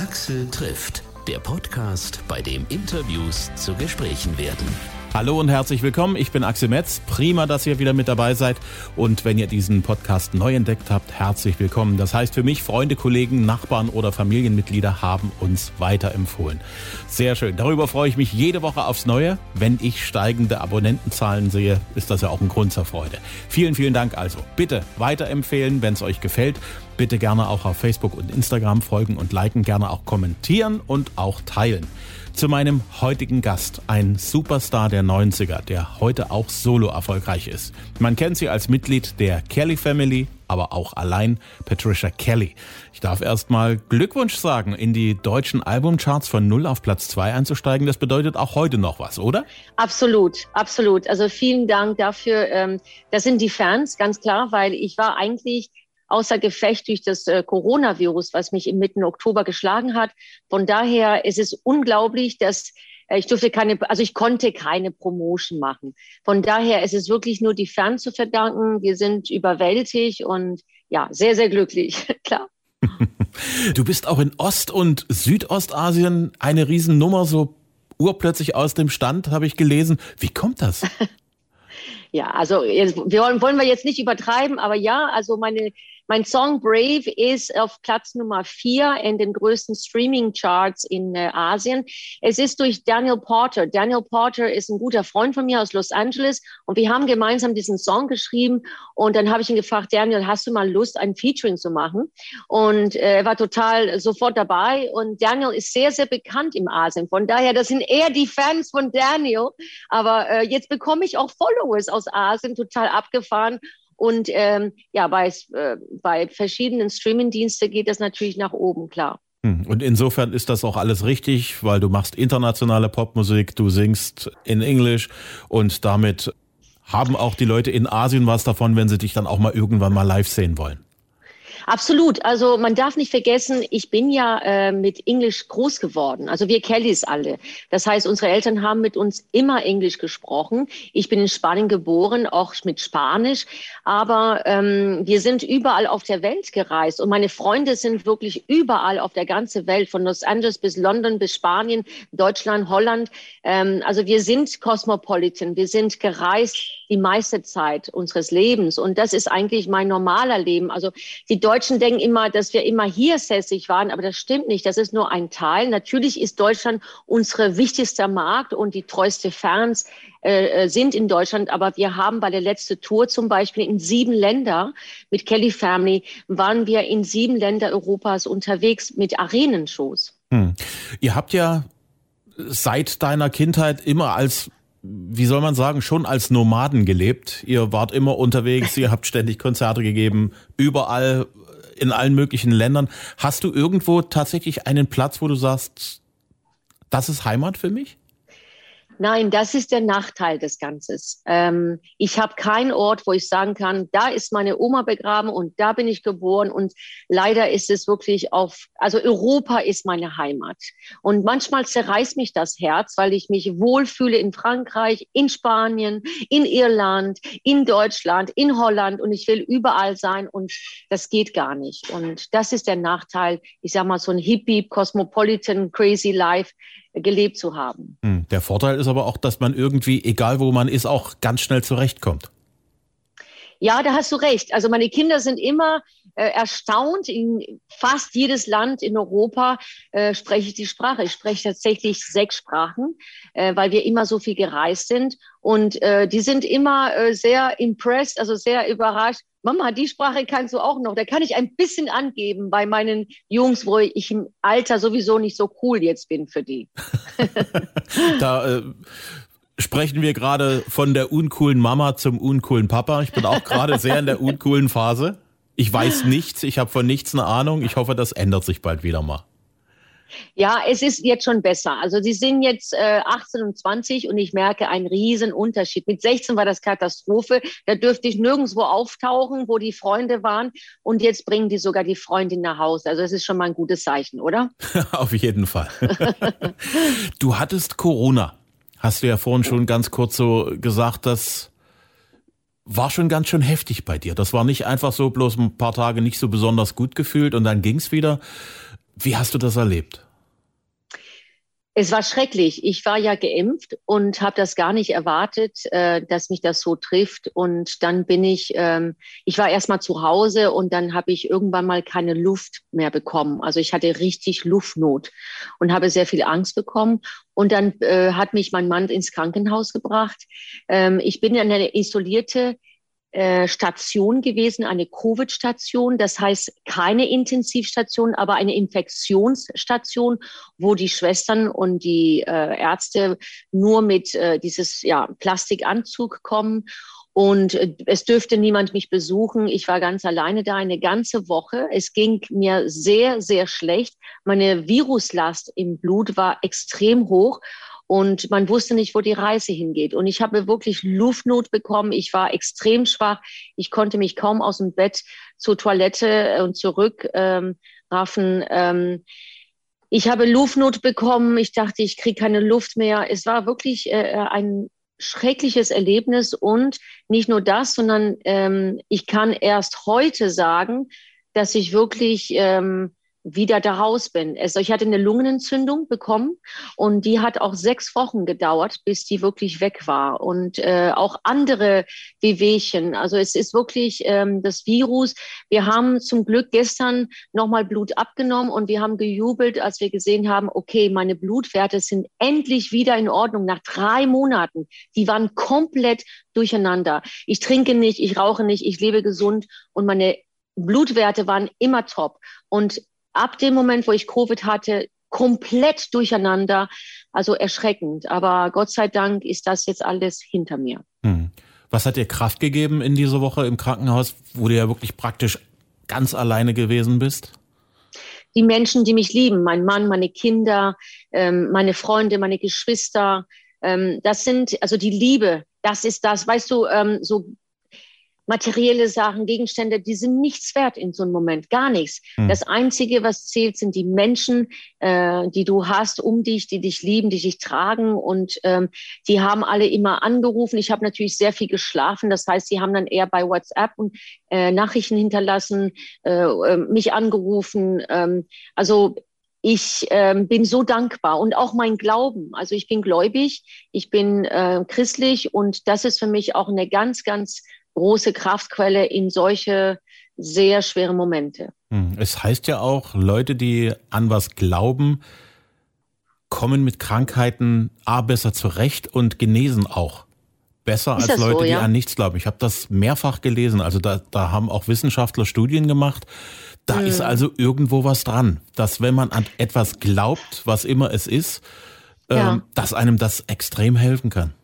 Axel trifft, der Podcast, bei dem Interviews zu Gesprächen werden. Hallo und herzlich willkommen. Ich bin Axel Metz. Prima, dass ihr wieder mit dabei seid. Und wenn ihr diesen Podcast neu entdeckt habt, herzlich willkommen. Das heißt für mich, Freunde, Kollegen, Nachbarn oder Familienmitglieder haben uns weiterempfohlen. Sehr schön. Darüber freue ich mich jede Woche aufs Neue. Wenn ich steigende Abonnentenzahlen sehe, ist das ja auch ein Grund zur Freude. Vielen, vielen Dank also. Bitte weiterempfehlen, wenn es euch gefällt. Bitte gerne auch auf Facebook und Instagram folgen und liken, gerne auch kommentieren und auch teilen zu meinem heutigen Gast, ein Superstar der 90er, der heute auch solo erfolgreich ist. Man kennt sie als Mitglied der Kelly Family, aber auch allein Patricia Kelly. Ich darf erstmal Glückwunsch sagen, in die deutschen Albumcharts von 0 auf Platz 2 einzusteigen. Das bedeutet auch heute noch was, oder? Absolut, absolut. Also vielen Dank dafür. Ähm, das sind die Fans, ganz klar, weil ich war eigentlich außer Gefecht durch das äh, Coronavirus, was mich im Mitte Oktober geschlagen hat. Von daher ist es unglaublich, dass äh, ich durfte keine, also ich konnte keine Promotion machen. Von daher ist es wirklich nur die Fans zu verdanken. Wir sind überwältigt und ja, sehr, sehr glücklich, klar. Du bist auch in Ost- und Südostasien eine Riesennummer, so urplötzlich aus dem Stand, habe ich gelesen. Wie kommt das? ja, also wir wollen, wollen wir jetzt nicht übertreiben, aber ja, also meine mein Song Brave ist auf Platz Nummer vier in den größten Streaming-Charts in äh, Asien. Es ist durch Daniel Porter. Daniel Porter ist ein guter Freund von mir aus Los Angeles und wir haben gemeinsam diesen Song geschrieben und dann habe ich ihn gefragt, Daniel, hast du mal Lust, ein Featuring zu machen? Und äh, er war total sofort dabei und Daniel ist sehr, sehr bekannt im Asien. Von daher, das sind eher die Fans von Daniel. Aber äh, jetzt bekomme ich auch Followers aus Asien, total abgefahren. Und ähm, ja, bei, äh, bei verschiedenen Streaming-Diensten geht das natürlich nach oben, klar. Hm, und insofern ist das auch alles richtig, weil du machst internationale Popmusik, du singst in Englisch und damit haben auch die Leute in Asien was davon, wenn sie dich dann auch mal irgendwann mal live sehen wollen. Absolut. Also man darf nicht vergessen, ich bin ja äh, mit Englisch groß geworden. Also wir Kellys alle. Das heißt, unsere Eltern haben mit uns immer Englisch gesprochen. Ich bin in Spanien geboren, auch mit Spanisch. Aber ähm, wir sind überall auf der Welt gereist und meine Freunde sind wirklich überall auf der ganzen Welt, von Los Angeles bis London bis Spanien, Deutschland, Holland. Ähm, also wir sind Cosmopolitan. Wir sind gereist die meiste Zeit unseres Lebens und das ist eigentlich mein normaler Leben. Also die Deutschen denken immer, dass wir immer hier sässig waren, aber das stimmt nicht. Das ist nur ein Teil. Natürlich ist Deutschland unsere wichtigste Markt und die treueste Fans äh, äh, sind in Deutschland, aber wir haben bei der letzten Tour zum Beispiel in sieben Länder mit Kelly Family waren wir in sieben Länder Europas unterwegs mit Arenenshows. Hm. Ihr habt ja seit deiner Kindheit immer als wie soll man sagen, schon als Nomaden gelebt. Ihr wart immer unterwegs, ihr habt ständig Konzerte gegeben, überall in allen möglichen Ländern. Hast du irgendwo tatsächlich einen Platz, wo du sagst, das ist Heimat für mich? Nein, das ist der Nachteil des Ganzen. Ähm, ich habe keinen Ort, wo ich sagen kann, da ist meine Oma begraben und da bin ich geboren. Und leider ist es wirklich auf, also Europa ist meine Heimat. Und manchmal zerreißt mich das Herz, weil ich mich wohlfühle in Frankreich, in Spanien, in Irland, in Deutschland, in Holland und ich will überall sein und das geht gar nicht. Und das ist der Nachteil, ich sag mal, so ein Hippie, Cosmopolitan, Crazy Life gelebt zu haben. Hm, der Vorteil ist aber auch, dass man irgendwie, egal wo man ist, auch ganz schnell zurechtkommt. Ja, da hast du recht. Also meine Kinder sind immer erstaunt. In fast jedes Land in Europa äh, spreche ich die Sprache. Ich spreche tatsächlich sechs Sprachen, äh, weil wir immer so viel gereist sind. Und äh, die sind immer äh, sehr impressed, also sehr überrascht. Mama, die Sprache kannst du auch noch. Da kann ich ein bisschen angeben bei meinen Jungs, wo ich im Alter sowieso nicht so cool jetzt bin für die. da äh, sprechen wir gerade von der uncoolen Mama zum uncoolen Papa. Ich bin auch gerade sehr in der uncoolen Phase. Ich weiß nichts, ich habe von nichts eine Ahnung. Ich hoffe, das ändert sich bald wieder mal. Ja, es ist jetzt schon besser. Also sie sind jetzt äh, 18 und 20 und ich merke einen riesen Unterschied. Mit 16 war das Katastrophe. Da dürfte ich nirgendwo auftauchen, wo die Freunde waren. Und jetzt bringen die sogar die Freundin nach Hause. Also es ist schon mal ein gutes Zeichen, oder? Auf jeden Fall. du hattest Corona. Hast du ja vorhin schon ganz kurz so gesagt, das war schon ganz schön heftig bei dir. Das war nicht einfach so bloß ein paar Tage nicht so besonders gut gefühlt und dann ging's wieder. Wie hast du das erlebt? Es war schrecklich. Ich war ja geimpft und habe das gar nicht erwartet, äh, dass mich das so trifft. Und dann bin ich, ähm, ich war erst mal zu Hause und dann habe ich irgendwann mal keine Luft mehr bekommen. Also ich hatte richtig Luftnot und habe sehr viel Angst bekommen. Und dann äh, hat mich mein Mann ins Krankenhaus gebracht. Ähm, ich bin in eine isolierte Station gewesen, eine Covid-Station. Das heißt keine Intensivstation, aber eine Infektionsstation, wo die Schwestern und die äh, Ärzte nur mit äh, dieses ja, Plastikanzug kommen. Und äh, es dürfte niemand mich besuchen. Ich war ganz alleine da eine ganze Woche. Es ging mir sehr, sehr schlecht. Meine Viruslast im Blut war extrem hoch und man wusste nicht, wo die Reise hingeht. Und ich habe wirklich Luftnot bekommen. Ich war extrem schwach. Ich konnte mich kaum aus dem Bett zur Toilette und zurück ähm, raffen. Ähm, ich habe Luftnot bekommen. Ich dachte, ich kriege keine Luft mehr. Es war wirklich äh, ein schreckliches Erlebnis und nicht nur das, sondern ähm, ich kann erst heute sagen, dass ich wirklich ähm, wieder da raus bin. Also ich hatte eine Lungenentzündung bekommen und die hat auch sechs Wochen gedauert, bis die wirklich weg war. Und äh, auch andere Wehwehchen. Also es ist wirklich ähm, das Virus. Wir haben zum Glück gestern nochmal Blut abgenommen und wir haben gejubelt, als wir gesehen haben, okay, meine Blutwerte sind endlich wieder in Ordnung nach drei Monaten. Die waren komplett durcheinander. Ich trinke nicht, ich rauche nicht, ich lebe gesund und meine Blutwerte waren immer top. Und ab dem Moment, wo ich Covid hatte, komplett durcheinander. Also erschreckend. Aber Gott sei Dank ist das jetzt alles hinter mir. Hm. Was hat dir Kraft gegeben in dieser Woche im Krankenhaus, wo du ja wirklich praktisch ganz alleine gewesen bist? Die Menschen, die mich lieben, mein Mann, meine Kinder, ähm, meine Freunde, meine Geschwister. Ähm, das sind, also die Liebe, das ist das, weißt du, ähm, so materielle Sachen, Gegenstände, die sind nichts wert in so einem Moment, gar nichts. Mhm. Das Einzige, was zählt, sind die Menschen, äh, die du hast um dich, die dich lieben, die dich tragen und ähm, die haben alle immer angerufen. Ich habe natürlich sehr viel geschlafen, das heißt, sie haben dann eher bei WhatsApp und äh, Nachrichten hinterlassen, äh, äh mich angerufen. Ähm, also ich ähm, bin so dankbar und auch mein Glauben. Also ich bin gläubig, ich bin äh, christlich und das ist für mich auch eine ganz, ganz große Kraftquelle in solche sehr schwere Momente. Hm, es heißt ja auch, Leute, die an was glauben, kommen mit Krankheiten A besser zurecht und genesen auch. Besser als Leute, so, ja? die an nichts glauben. Ich habe das mehrfach gelesen. Also da, da haben auch Wissenschaftler Studien gemacht. Da hm. ist also irgendwo was dran, dass wenn man an etwas glaubt, was immer es ist, ja. ähm, dass einem das extrem helfen kann.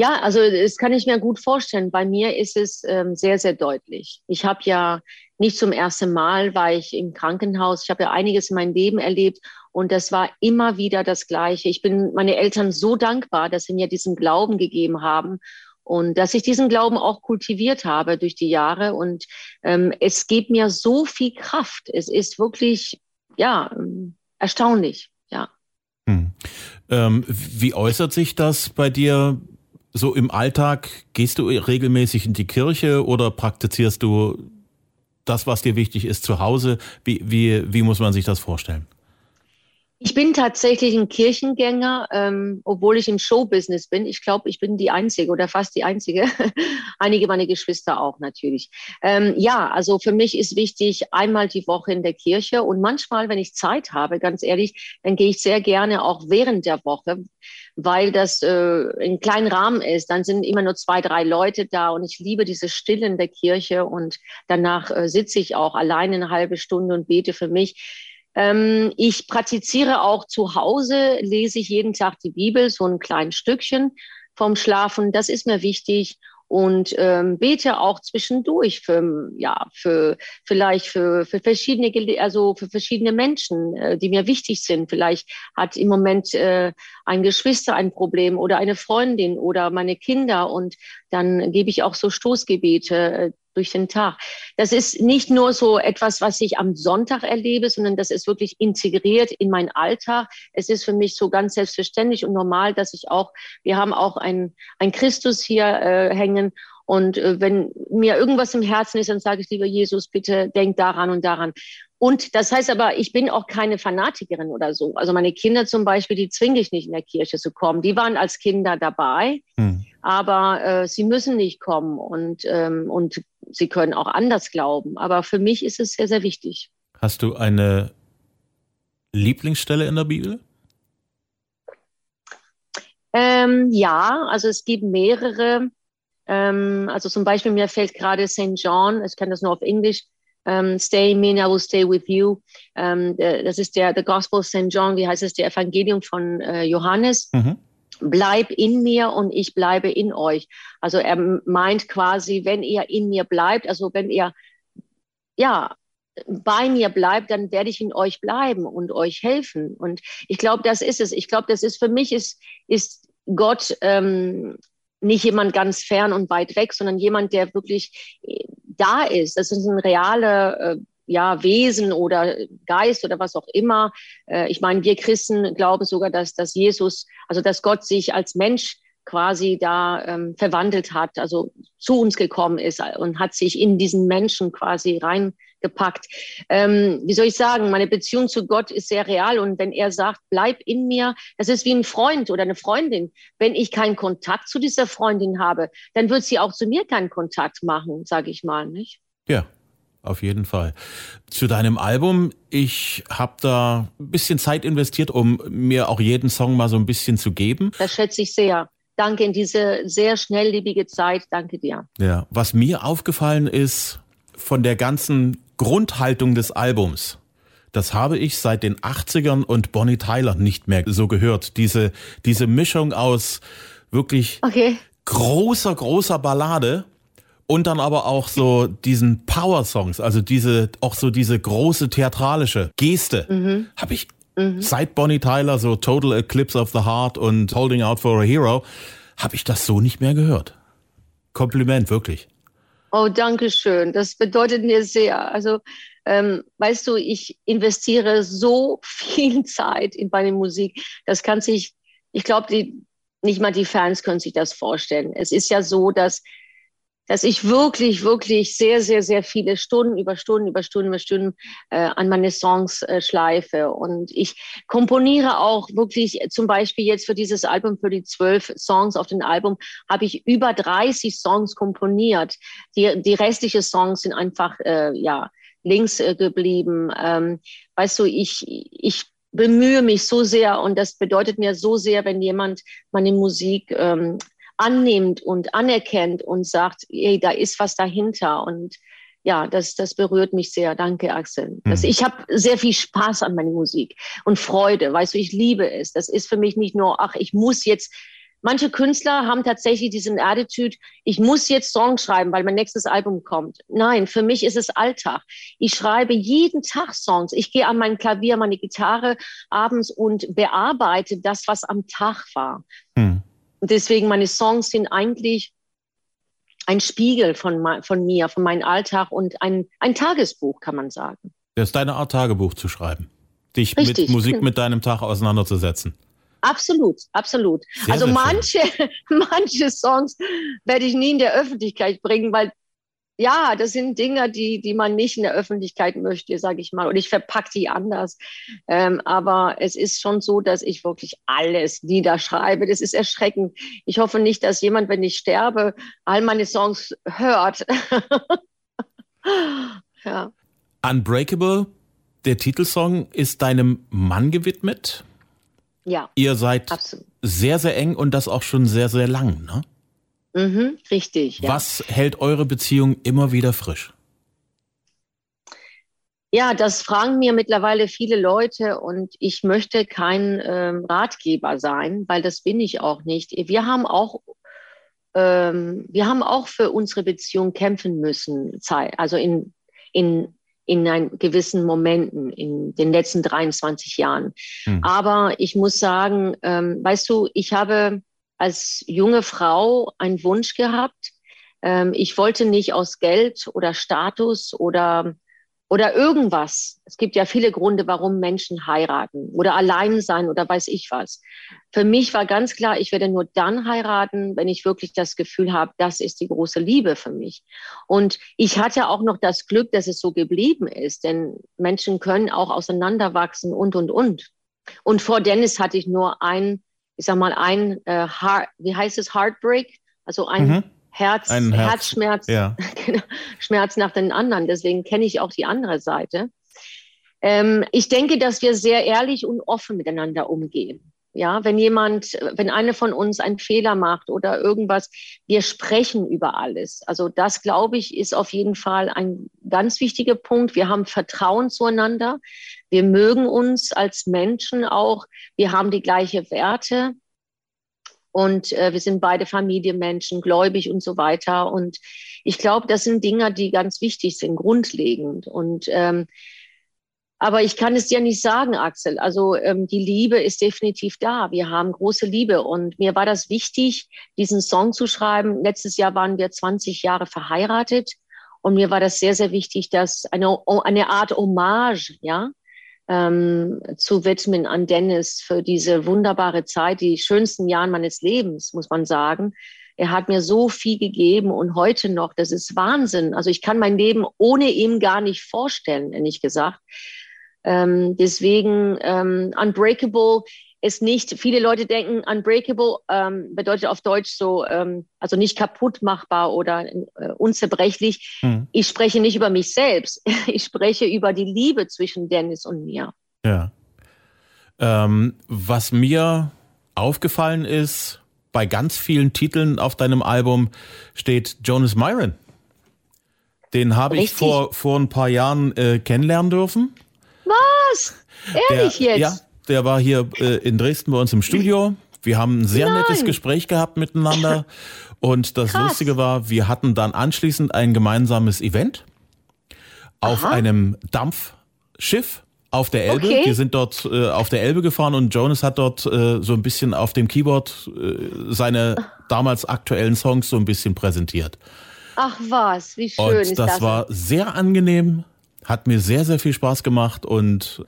Ja, also das kann ich mir gut vorstellen. Bei mir ist es ähm, sehr, sehr deutlich. Ich habe ja nicht zum ersten Mal, war ich im Krankenhaus. Ich habe ja einiges in meinem Leben erlebt und das war immer wieder das Gleiche. Ich bin meine Eltern so dankbar, dass sie mir diesen Glauben gegeben haben und dass ich diesen Glauben auch kultiviert habe durch die Jahre. Und ähm, es gibt mir so viel Kraft. Es ist wirklich, ja, ähm, erstaunlich, ja. Hm. Ähm, wie äußert sich das bei dir? So im Alltag, gehst du regelmäßig in die Kirche oder praktizierst du das, was dir wichtig ist, zu Hause? Wie, wie, wie muss man sich das vorstellen? Ich bin tatsächlich ein Kirchengänger, ähm, obwohl ich im Showbusiness bin. Ich glaube, ich bin die Einzige oder fast die Einzige. Einige meiner Geschwister auch natürlich. Ähm, ja, also für mich ist wichtig, einmal die Woche in der Kirche und manchmal, wenn ich Zeit habe, ganz ehrlich, dann gehe ich sehr gerne auch während der Woche, weil das äh, in kleinen Rahmen ist. Dann sind immer nur zwei, drei Leute da und ich liebe diese Stille in der Kirche und danach äh, sitze ich auch alleine eine halbe Stunde und bete für mich. Ähm, ich praktiziere auch zu Hause, lese ich jeden Tag die Bibel, so ein kleines Stückchen vom Schlafen. Das ist mir wichtig und ähm, bete auch zwischendurch für ja für vielleicht für für verschiedene also für verschiedene Menschen, äh, die mir wichtig sind. Vielleicht hat im Moment äh, ein Geschwister ein Problem oder eine Freundin oder meine Kinder und dann gebe ich auch so Stoßgebete äh, durch den Tag. Das ist nicht nur so etwas, was ich am Sonntag erlebe, sondern das ist wirklich integriert in meinen Alltag. Es ist für mich so ganz selbstverständlich und normal, dass ich auch, wir haben auch ein, ein Christus hier äh, hängen und äh, wenn mir irgendwas im Herzen ist, dann sage ich lieber Jesus, bitte denk daran und daran. und das heißt aber, ich bin auch keine Fanatikerin oder so. Also meine Kinder zum Beispiel, die zwinge ich nicht in der Kirche zu kommen. Die waren als Kinder dabei, hm. aber äh, sie müssen nicht kommen und, ähm, und sie können auch anders glauben. Aber für mich ist es sehr, sehr wichtig. Hast du eine Lieblingsstelle in der Bibel? Ähm, ja, also es gibt mehrere. Ähm, also zum Beispiel mir fällt gerade St. John, ich kann das nur auf Englisch, um, ähm, Stay in me and I will stay with you. Um, ähm, das ist der the Gospel of St. John, wie heißt es, der Evangelium von äh, Johannes. Mhm. Bleib in mir und ich bleibe in euch. Also er meint quasi, wenn ihr in mir bleibt, also wenn ihr ja bei mir bleibt, dann werde ich in euch bleiben und euch helfen. Und ich glaube, das ist es. Ich glaube, das ist für mich ist, ist Gott ähm, nicht jemand ganz fern und weit weg, sondern jemand, der wirklich äh, da ist. Das ist ein realer äh, ja, Wesen oder Geist oder was auch immer. Äh, ich meine, wir Christen glauben sogar, dass, dass Jesus, also dass Gott sich als Mensch quasi da ähm, verwandelt hat, also zu uns gekommen ist und hat sich in diesen Menschen quasi rein gepackt. Ähm, wie soll ich sagen, meine Beziehung zu Gott ist sehr real und wenn er sagt, bleib in mir, das ist wie ein Freund oder eine Freundin. Wenn ich keinen Kontakt zu dieser Freundin habe, dann wird sie auch zu mir keinen Kontakt machen, sage ich mal, nicht? Ja. Auf jeden Fall. Zu deinem Album, ich habe da ein bisschen Zeit investiert, um mir auch jeden Song mal so ein bisschen zu geben. Das schätze ich sehr. Danke in diese sehr schnelllebige Zeit. Danke dir. Ja, was mir aufgefallen ist von der ganzen Grundhaltung des Albums, das habe ich seit den 80ern und Bonnie Tyler nicht mehr so gehört. Diese, diese Mischung aus wirklich okay. großer, großer Ballade und dann aber auch so diesen Power-Songs, also diese, auch so diese große theatralische Geste, mhm. habe ich mhm. seit Bonnie Tyler, so Total Eclipse of the Heart und Holding Out for a Hero, habe ich das so nicht mehr gehört. Kompliment, wirklich. Oh, danke schön. Das bedeutet mir sehr. Also, ähm, weißt du, ich investiere so viel Zeit in meine Musik. Das kann sich, ich glaube, nicht mal die Fans können sich das vorstellen. Es ist ja so, dass dass ich wirklich, wirklich sehr, sehr, sehr viele Stunden über Stunden über Stunden über Stunden äh, an meine Songs äh, schleife. Und ich komponiere auch wirklich, zum Beispiel jetzt für dieses Album, für die zwölf Songs auf dem Album, habe ich über 30 Songs komponiert. Die, die restlichen Songs sind einfach, äh, ja, links äh, geblieben. Ähm, weißt du, ich, ich bemühe mich so sehr und das bedeutet mir so sehr, wenn jemand meine Musik ähm, annimmt und anerkennt und sagt, ey, da ist was dahinter und ja, das, das berührt mich sehr. Danke, Axel. Das, mhm. Ich habe sehr viel Spaß an meiner Musik und Freude. Weißt du, ich liebe es. Das ist für mich nicht nur, ach, ich muss jetzt. Manche Künstler haben tatsächlich diesen Attitude, ich muss jetzt Songs schreiben, weil mein nächstes Album kommt. Nein, für mich ist es Alltag. Ich schreibe jeden Tag Songs. Ich gehe an mein Klavier, meine Gitarre abends und bearbeite das, was am Tag war. Mhm. Und deswegen meine Songs sind eigentlich ein Spiegel von, von mir, von meinem Alltag und ein, ein Tagesbuch, kann man sagen. Das ist deine Art, Tagebuch zu schreiben. Dich Richtig. mit Musik mit deinem Tag auseinanderzusetzen. Absolut, absolut. Sehr, also sehr manche, manche Songs werde ich nie in der Öffentlichkeit bringen, weil ja, das sind Dinge, die, die man nicht in der Öffentlichkeit möchte, sage ich mal. Und ich verpacke die anders. Ähm, aber es ist schon so, dass ich wirklich alles niederschreibe. Das ist erschreckend. Ich hoffe nicht, dass jemand, wenn ich sterbe, all meine Songs hört. ja. Unbreakable, der Titelsong, ist deinem Mann gewidmet. Ja. Ihr seid absolut. sehr, sehr eng und das auch schon sehr, sehr lang, ne? Mhm, richtig. Ja. Was hält eure Beziehung immer wieder frisch? Ja, das fragen mir mittlerweile viele Leute und ich möchte kein ähm, Ratgeber sein, weil das bin ich auch nicht. Wir haben auch, ähm, wir haben auch für unsere Beziehung kämpfen müssen, also in, in, in ein gewissen Momenten in den letzten 23 Jahren. Hm. Aber ich muss sagen, ähm, weißt du, ich habe als junge Frau einen Wunsch gehabt. Ähm, ich wollte nicht aus Geld oder Status oder oder irgendwas. Es gibt ja viele Gründe, warum Menschen heiraten oder allein sein oder weiß ich was. Für mich war ganz klar, ich werde nur dann heiraten, wenn ich wirklich das Gefühl habe, das ist die große Liebe für mich. Und ich hatte auch noch das Glück, dass es so geblieben ist, denn Menschen können auch auseinanderwachsen und, und, und. Und vor Dennis hatte ich nur ein, ich sag mal, ein, äh, Heart, wie heißt es, Heartbreak? Also ein mhm. Herz, Herz. Herzschmerz, ja. Genau, Schmerz nach den anderen. Deswegen kenne ich auch die andere Seite. Ähm, ich denke, dass wir sehr ehrlich und offen miteinander umgehen. Ja, wenn jemand, wenn eine von uns einen Fehler macht oder irgendwas, wir sprechen über alles. Also das, glaube ich, ist auf jeden Fall ein ganz wichtiger Punkt. Wir haben Vertrauen zueinander. Wir mögen uns als Menschen auch. Wir haben die gleichen Werte. Und äh, wir sind beide Familienmenschen, gläubig und so weiter. Und ich glaube, das sind Dinge, die ganz wichtig sind, grundlegend. Und ähm, aber ich kann es dir nicht sagen, Axel. Also ähm, die Liebe ist definitiv da. Wir haben große Liebe und mir war das wichtig, diesen Song zu schreiben. Letztes Jahr waren wir 20 Jahre verheiratet und mir war das sehr, sehr wichtig, dass eine, eine Art Hommage, ja, ähm, zu widmen an Dennis für diese wunderbare Zeit, die schönsten Jahre meines Lebens, muss man sagen. Er hat mir so viel gegeben und heute noch, das ist Wahnsinn. Also ich kann mein Leben ohne ihn gar nicht vorstellen, ehrlich gesagt. Ähm, deswegen ähm, Unbreakable ist nicht, viele Leute denken, Unbreakable ähm, bedeutet auf Deutsch so, ähm, also nicht kaputt machbar oder äh, unzerbrechlich. Mhm. Ich spreche nicht über mich selbst, ich spreche über die Liebe zwischen Dennis und mir. Ja. Ähm, was mir aufgefallen ist, bei ganz vielen Titeln auf deinem Album steht Jonas Myron. Den habe ich vor, vor ein paar Jahren äh, kennenlernen dürfen. Was? Ehrlich der, jetzt? Ja, der war hier äh, in Dresden bei uns im Studio. Wir haben ein sehr Nein. nettes Gespräch gehabt miteinander. Und das Krass. Lustige war, wir hatten dann anschließend ein gemeinsames Event auf Aha. einem Dampfschiff auf der Elbe. Okay. Wir sind dort äh, auf der Elbe gefahren und Jonas hat dort äh, so ein bisschen auf dem Keyboard äh, seine damals aktuellen Songs so ein bisschen präsentiert. Ach was, wie schön und ist das. Das war sehr angenehm, hat mir sehr, sehr viel Spaß gemacht und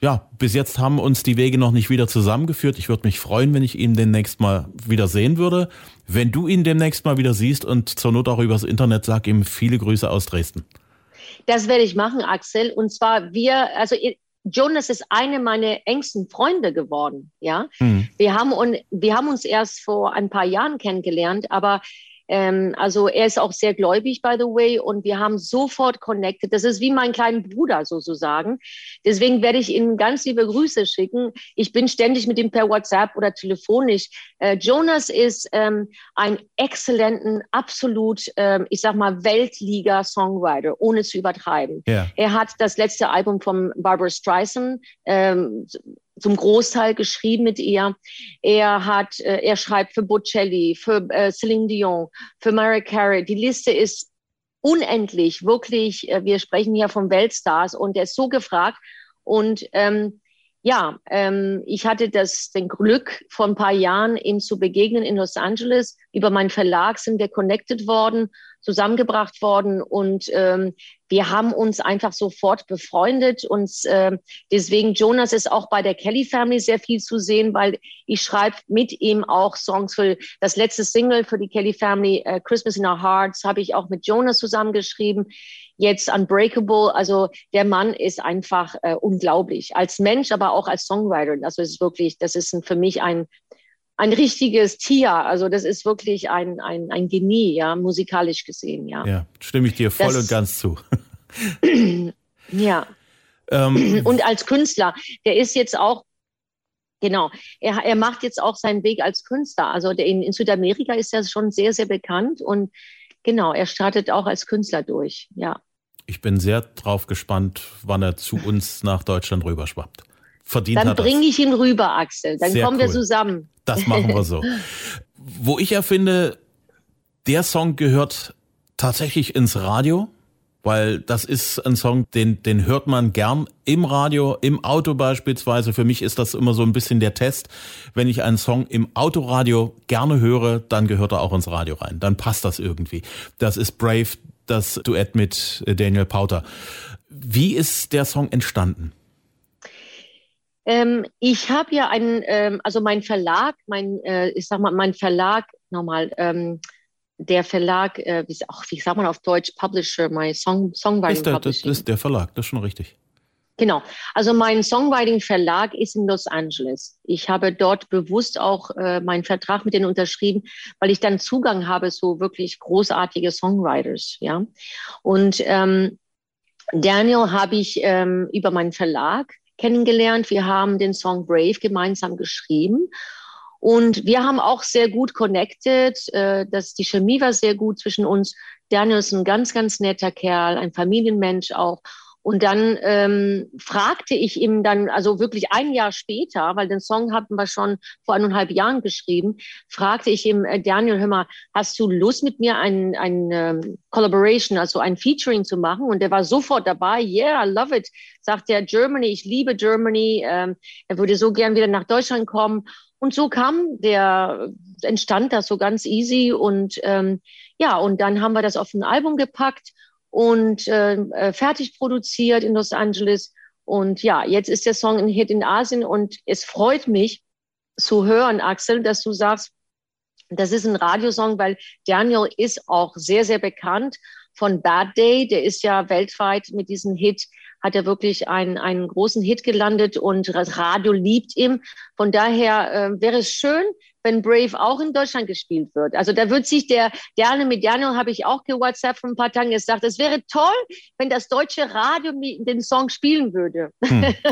ja, bis jetzt haben uns die Wege noch nicht wieder zusammengeführt. Ich würde mich freuen, wenn ich ihn demnächst mal wieder sehen würde. Wenn du ihn demnächst mal wieder siehst und zur Not auch übers Internet, sag ihm viele Grüße aus Dresden. Das werde ich machen, Axel. Und zwar wir, also Jonas ist eine meiner engsten Freunde geworden. Ja, mhm. wir haben und wir haben uns erst vor ein paar Jahren kennengelernt, aber ähm, also er ist auch sehr gläubig, by the way, und wir haben sofort connected. Das ist wie mein kleiner Bruder sozusagen. Deswegen werde ich Ihnen ganz liebe Grüße schicken. Ich bin ständig mit ihm per WhatsApp oder telefonisch. Äh, Jonas ist ähm, ein exzellenten, absolut, ähm, ich sag mal, Weltliga-Songwriter, ohne zu übertreiben. Yeah. Er hat das letzte Album von Barbara Streisand ähm, zum Großteil geschrieben mit ihr. Er hat, äh, er schreibt für Bocelli, für äh, Celine Dion, für Mariah Carey. Die Liste ist unendlich, wirklich. Äh, wir sprechen hier von Weltstars und er ist so gefragt. Und ähm, ja, ähm, ich hatte das den Glück, vor ein paar Jahren ihm zu begegnen in Los Angeles. Über meinen Verlag sind wir connected worden, zusammengebracht worden und ähm, wir haben uns einfach sofort befreundet. Und äh, deswegen Jonas ist auch bei der Kelly Family sehr viel zu sehen, weil ich schreibe mit ihm auch Songs für das letzte Single für die Kelly Family, äh, Christmas in Our Hearts, habe ich auch mit Jonas zusammengeschrieben jetzt Unbreakable. Also der Mann ist einfach äh, unglaublich. Als Mensch, aber auch als Songwriter. Also es ist wirklich, das ist ein, für mich ein, ein richtiges Tier. Also das ist wirklich ein, ein, ein Genie, ja, musikalisch gesehen, ja. Ja, stimme ich dir voll das, und ganz zu. ja. Ähm, und als Künstler, der ist jetzt auch Genau. Er, er macht jetzt auch seinen Weg als Künstler. Also in, in Südamerika ist er schon sehr, sehr bekannt und genau, er startet auch als Künstler durch, ja. Ich bin sehr drauf gespannt, wann er zu uns nach Deutschland rüberschwappt. Verdient Dann bringe ich ihn rüber, Axel. Dann sehr kommen cool. wir zusammen. Das machen wir so. Wo ich ja finde, der Song gehört tatsächlich ins Radio weil das ist ein Song, den, den hört man gern im Radio, im Auto beispielsweise. Für mich ist das immer so ein bisschen der Test. Wenn ich einen Song im Autoradio gerne höre, dann gehört er auch ins Radio rein. Dann passt das irgendwie. Das ist Brave, das Duett mit Daniel Powter. Wie ist der Song entstanden? Ähm, ich habe ja einen, ähm, also mein Verlag, mein, äh, ich sag mal, mein Verlag, nochmal, ähm, der Verlag, äh, wie, ach, wie sagt man auf Deutsch, Publisher, mein Song, Songwriting ist der. Das ist der Verlag, das ist schon richtig. Genau. Also mein Songwriting-Verlag ist in Los Angeles. Ich habe dort bewusst auch äh, meinen Vertrag mit denen unterschrieben, weil ich dann Zugang habe zu wirklich großartige Songwriters. Ja. Und ähm, Daniel habe ich ähm, über meinen Verlag kennengelernt. Wir haben den Song Brave gemeinsam geschrieben. Und wir haben auch sehr gut connected. Äh, das, die Chemie war sehr gut zwischen uns. Daniel ist ein ganz, ganz netter Kerl, ein Familienmensch auch. Und dann ähm, fragte ich ihm dann, also wirklich ein Jahr später, weil den Song hatten wir schon vor eineinhalb Jahren geschrieben, fragte ich ihm, äh, Daniel, hör mal, hast du Lust mit mir ein, ein ähm, Collaboration, also ein Featuring zu machen? Und er war sofort dabei, yeah, I love it. Sagt er, Germany, ich liebe Germany. Ähm, er würde so gern wieder nach Deutschland kommen. Und so kam der, entstand das so ganz easy und ähm, ja, und dann haben wir das auf ein Album gepackt und äh, äh, fertig produziert in Los Angeles. Und ja, jetzt ist der Song ein Hit in Asien und es freut mich zu hören, Axel, dass du sagst, das ist ein Radiosong, weil Daniel ist auch sehr, sehr bekannt von Bad Day. Der ist ja weltweit mit diesem Hit, hat er wirklich einen, einen großen Hit gelandet und das Radio liebt ihn. Von daher äh, wäre es schön, wenn Brave auch in Deutschland gespielt wird. Also da wird sich der gerne mit Daniel habe ich auch gewhatsappt vor ein paar Tagen gesagt, es wäre toll, wenn das deutsche Radio den Song spielen würde. Hm.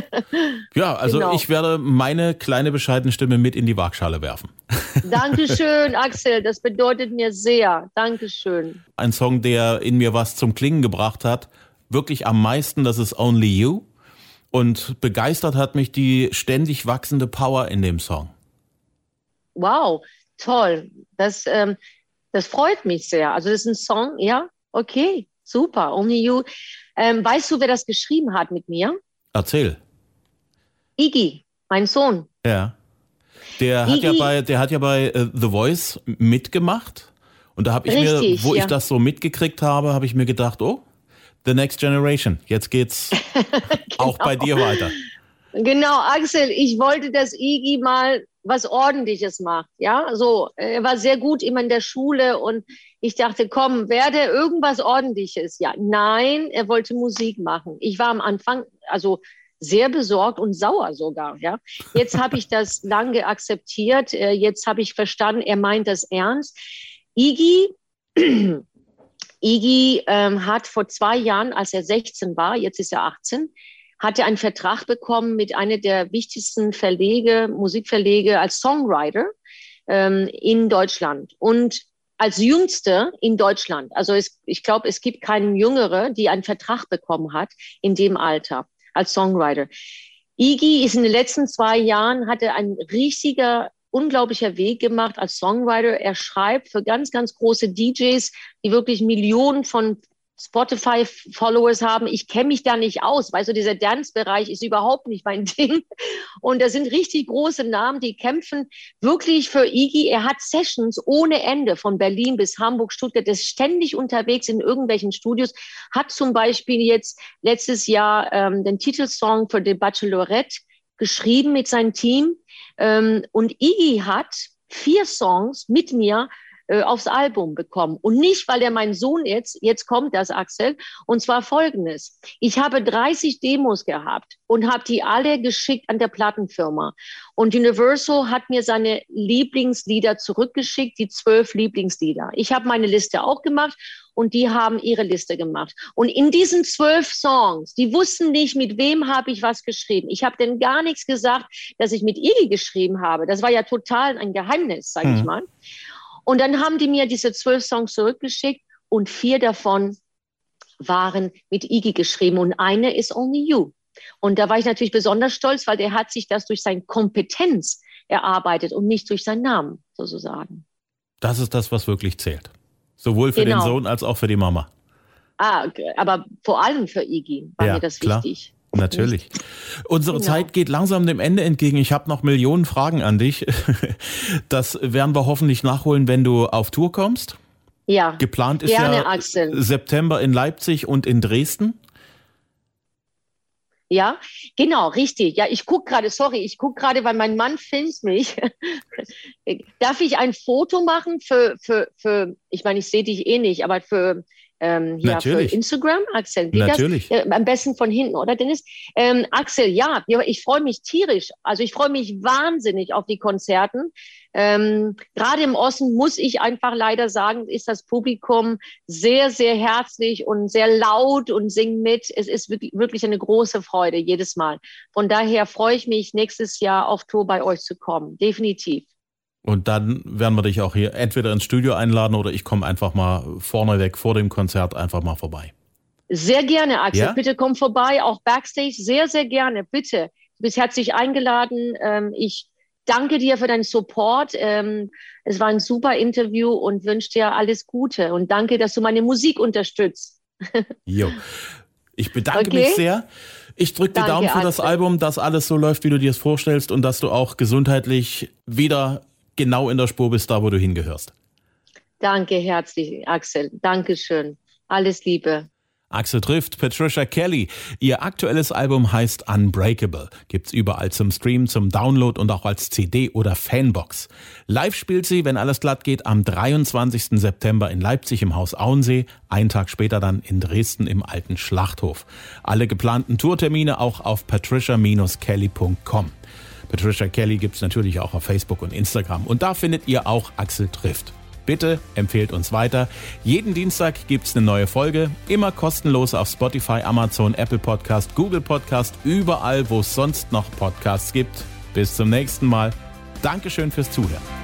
Ja, also genau. ich werde meine kleine bescheidene Stimme mit in die Waagschale werfen. Dankeschön, Axel, das bedeutet mir sehr. Dankeschön. Ein Song, der in mir was zum Klingen gebracht hat, wirklich am meisten, das ist Only You. Und begeistert hat mich die ständig wachsende Power in dem Song wow, toll. Das, ähm, das freut mich sehr. Also das ist ein Song, ja, okay, super. Only You. Ähm, weißt du, wer das geschrieben hat mit mir? Erzähl. Iggy, mein Sohn. Ja. Der Iggy. hat ja bei, der hat ja bei uh, The Voice mitgemacht. Und da habe ich Richtig, mir, wo ja. ich das so mitgekriegt habe, habe ich mir gedacht, oh, The Next Generation. Jetzt geht's genau. auch bei dir weiter. Genau, Axel, ich wollte, dass Iggy mal was Ordentliches macht. Ja, so, er war sehr gut immer in der Schule und ich dachte, komm, werde irgendwas Ordentliches. Ja, nein, er wollte Musik machen. Ich war am Anfang, also sehr besorgt und sauer sogar. Ja, jetzt habe ich das lange akzeptiert. Äh, jetzt habe ich verstanden, er meint das ernst. Iggy, Iggy ähm, hat vor zwei Jahren, als er 16 war, jetzt ist er 18, hatte einen Vertrag bekommen mit einer der wichtigsten Verlege, Musikverlege als Songwriter ähm, in Deutschland. Und als Jüngste in Deutschland, also es, ich glaube, es gibt keinen Jüngere, die einen Vertrag bekommen hat in dem Alter als Songwriter. Iggy ist in den letzten zwei Jahren, hatte ein riesiger unglaublicher Weg gemacht als Songwriter. Er schreibt für ganz, ganz große DJs, die wirklich Millionen von Spotify-Followers haben. Ich kenne mich da nicht aus. Weißt du, dieser Dance-Bereich ist überhaupt nicht mein Ding. Und da sind richtig große Namen, die kämpfen wirklich für Iggy. Er hat Sessions ohne Ende von Berlin bis Hamburg, Stuttgart. Er ist ständig unterwegs in irgendwelchen Studios. Hat zum Beispiel jetzt letztes Jahr ähm, den Titelsong für The Bachelorette geschrieben mit seinem Team. Ähm, und Iggy hat vier Songs mit mir äh, aufs Album bekommen. Und nicht, weil er mein Sohn jetzt, jetzt kommt das, Axel, und zwar folgendes. Ich habe 30 Demos gehabt und habe die alle geschickt an der Plattenfirma. Und Universal hat mir seine Lieblingslieder zurückgeschickt, die zwölf Lieblingslieder. Ich habe meine Liste auch gemacht und die haben ihre Liste gemacht. Und in diesen zwölf Songs, die wussten nicht, mit wem habe ich was geschrieben. Ich habe denen gar nichts gesagt, dass ich mit Iggy geschrieben habe. Das war ja total ein Geheimnis, sage mhm. ich mal. Und dann haben die mir diese zwölf Songs zurückgeschickt und vier davon waren mit Iggy geschrieben und eine ist Only You. Und da war ich natürlich besonders stolz, weil der hat sich das durch seine Kompetenz erarbeitet und nicht durch seinen Namen sozusagen. Das ist das, was wirklich zählt. Sowohl für genau. den Sohn als auch für die Mama. Ah, aber vor allem für Iggy war ja, mir das klar. wichtig. Natürlich. Unsere genau. Zeit geht langsam dem Ende entgegen. Ich habe noch Millionen Fragen an dich. Das werden wir hoffentlich nachholen, wenn du auf Tour kommst. Ja. Geplant ist gerne, ja Axel. September in Leipzig und in Dresden. Ja, genau, richtig. Ja, ich gucke gerade, sorry, ich gucke gerade, weil mein Mann filmt mich. Darf ich ein Foto machen für, für, für ich meine, ich sehe dich eh nicht, aber für, ähm, ja, für Instagram, Axel. Geht Natürlich. Das? Äh, am besten von hinten, oder Dennis? Ähm, Axel, ja, ich freue mich tierisch. Also ich freue mich wahnsinnig auf die Konzerten. Ähm, Gerade im Osten muss ich einfach leider sagen, ist das Publikum sehr, sehr herzlich und sehr laut und singt mit. Es ist wirklich eine große Freude jedes Mal. Von daher freue ich mich, nächstes Jahr auf Tour bei euch zu kommen. Definitiv. Und dann werden wir dich auch hier entweder ins Studio einladen oder ich komme einfach mal vorneweg vor dem Konzert einfach mal vorbei. Sehr gerne, Axel. Ja? Bitte komm vorbei, auch Backstage. Sehr, sehr gerne. Bitte. Du bist herzlich eingeladen. Ähm, ich danke dir für deinen Support. Ähm, es war ein super Interview und wünsche dir alles Gute. Und danke, dass du meine Musik unterstützt. jo. Ich bedanke okay. mich sehr. Ich drücke die Daumen für das Album, dass alles so läuft, wie du dir es vorstellst und dass du auch gesundheitlich wieder genau in der Spur bist, da wo du hingehörst. Danke herzlich, Axel. Dankeschön. Alles Liebe. Axel trifft Patricia Kelly. Ihr aktuelles Album heißt Unbreakable. Gibt's überall zum Stream, zum Download und auch als CD oder Fanbox. Live spielt sie, wenn alles glatt geht, am 23. September in Leipzig im Haus Auensee, einen Tag später dann in Dresden im alten Schlachthof. Alle geplanten Tourtermine auch auf patricia-kelly.com. Patricia Kelly gibt's natürlich auch auf Facebook und Instagram. Und da findet ihr auch Axel trifft. Bitte empfehlt uns weiter. Jeden Dienstag gibt's eine neue Folge. Immer kostenlos auf Spotify, Amazon, Apple Podcast, Google Podcast, überall, wo es sonst noch Podcasts gibt. Bis zum nächsten Mal. Dankeschön fürs Zuhören.